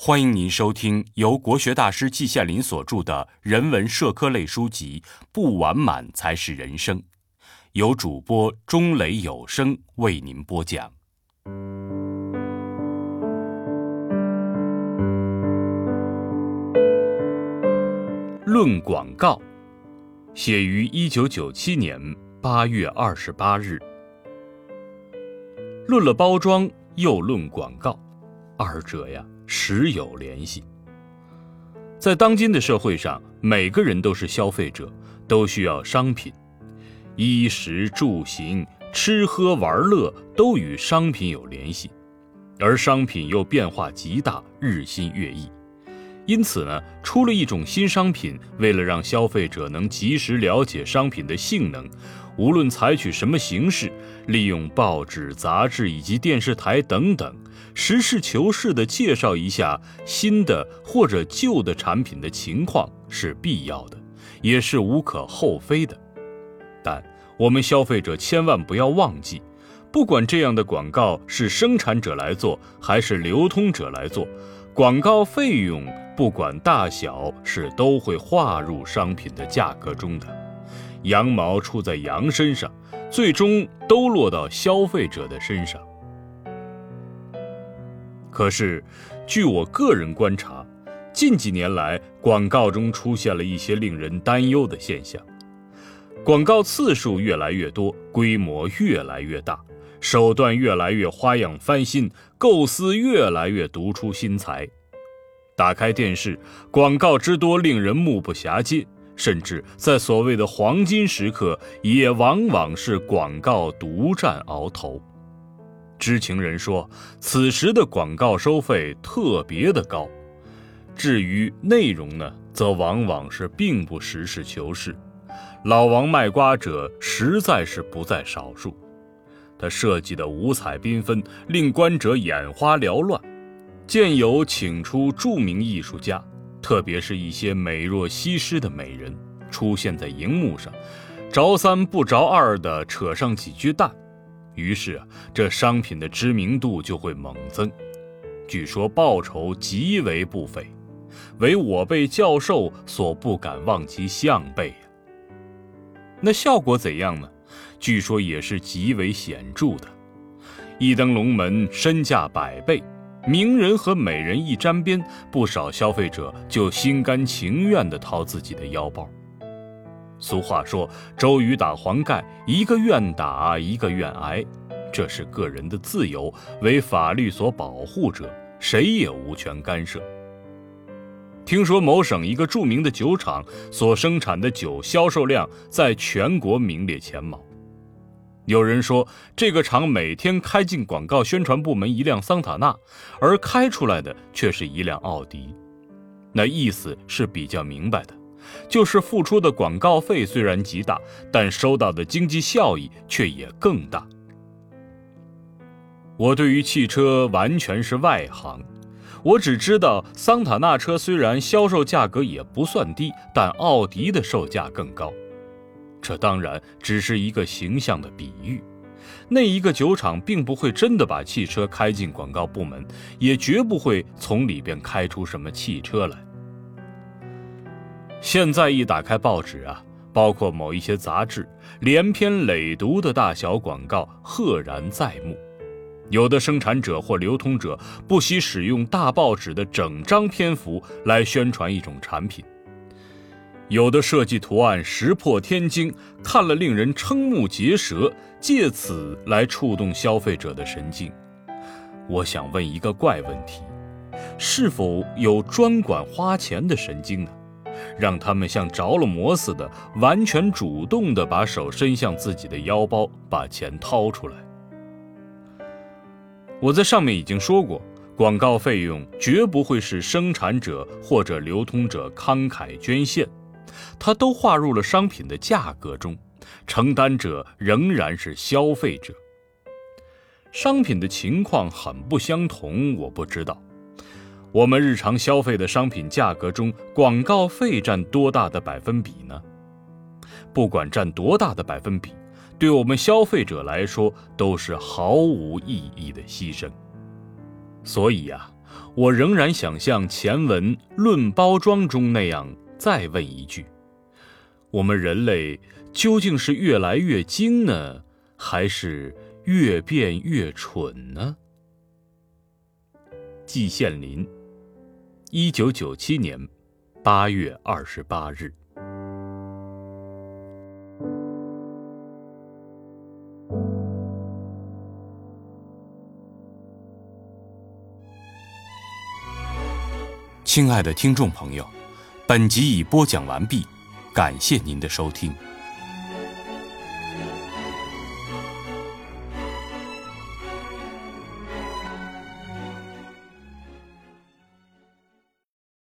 欢迎您收听由国学大师季羡林所著的人文社科类书籍《不完满才是人生》，由主播钟雷有声为您播讲。论广告，写于一九九七年八月二十八日。论了包装，又论广告，二者呀。时有联系。在当今的社会上，每个人都是消费者，都需要商品，衣食住行、吃喝玩乐都与商品有联系，而商品又变化极大，日新月异。因此呢，出了一种新商品，为了让消费者能及时了解商品的性能，无论采取什么形式，利用报纸、杂志以及电视台等等，实事求是地介绍一下新的或者旧的产品的情况是必要的，也是无可厚非的。但我们消费者千万不要忘记，不管这样的广告是生产者来做还是流通者来做，广告费用。不管大小，是都会划入商品的价格中的。羊毛出在羊身上，最终都落到消费者的身上。可是，据我个人观察，近几年来广告中出现了一些令人担忧的现象：广告次数越来越多，规模越来越大，手段越来越花样翻新，构思越来越独出心裁。打开电视，广告之多令人目不暇接，甚至在所谓的黄金时刻，也往往是广告独占鳌头。知情人说，此时的广告收费特别的高。至于内容呢，则往往是并不实事求是，老王卖瓜者实在是不在少数。他设计的五彩缤纷，令观者眼花缭乱。见有请出著名艺术家，特别是一些美若西施的美人出现在荧幕上，着三不着二的扯上几句淡，于是啊，这商品的知名度就会猛增。据说报酬极为不菲，为我辈教授所不敢望其项背呀。那效果怎样呢？据说也是极为显著的，一登龙门，身价百倍。名人和美人一沾边，不少消费者就心甘情愿地掏自己的腰包。俗话说：“周瑜打黄盖，一个愿打，一个愿挨。”这是个人的自由，为法律所保护者，谁也无权干涉。听说某省一个著名的酒厂所生产的酒销售量在全国名列前茅。有人说，这个厂每天开进广告宣传部门一辆桑塔纳，而开出来的却是一辆奥迪。那意思是比较明白的，就是付出的广告费虽然极大，但收到的经济效益却也更大。我对于汽车完全是外行，我只知道桑塔纳车虽然销售价格也不算低，但奥迪的售价更高。这当然只是一个形象的比喻，那一个酒厂并不会真的把汽车开进广告部门，也绝不会从里边开出什么汽车来。现在一打开报纸啊，包括某一些杂志，连篇累牍的大小广告赫然在目，有的生产者或流通者不惜使用大报纸的整张篇幅来宣传一种产品。有的设计图案石破天惊，看了令人瞠目结舌，借此来触动消费者的神经。我想问一个怪问题：是否有专管花钱的神经呢？让他们像着了魔似的，完全主动地把手伸向自己的腰包，把钱掏出来。我在上面已经说过，广告费用绝不会是生产者或者流通者慷慨捐献。它都划入了商品的价格中，承担者仍然是消费者。商品的情况很不相同，我不知道。我们日常消费的商品价格中，广告费占多大的百分比呢？不管占多大的百分比，对我们消费者来说都是毫无意义的牺牲。所以呀，我仍然想像前文《论包装》中那样再问一句：我们人类究竟是越来越精呢，还是越变越蠢呢？季羡林，一九九七年八月二十八日。亲爱的听众朋友，本集已播讲完毕，感谢您的收听。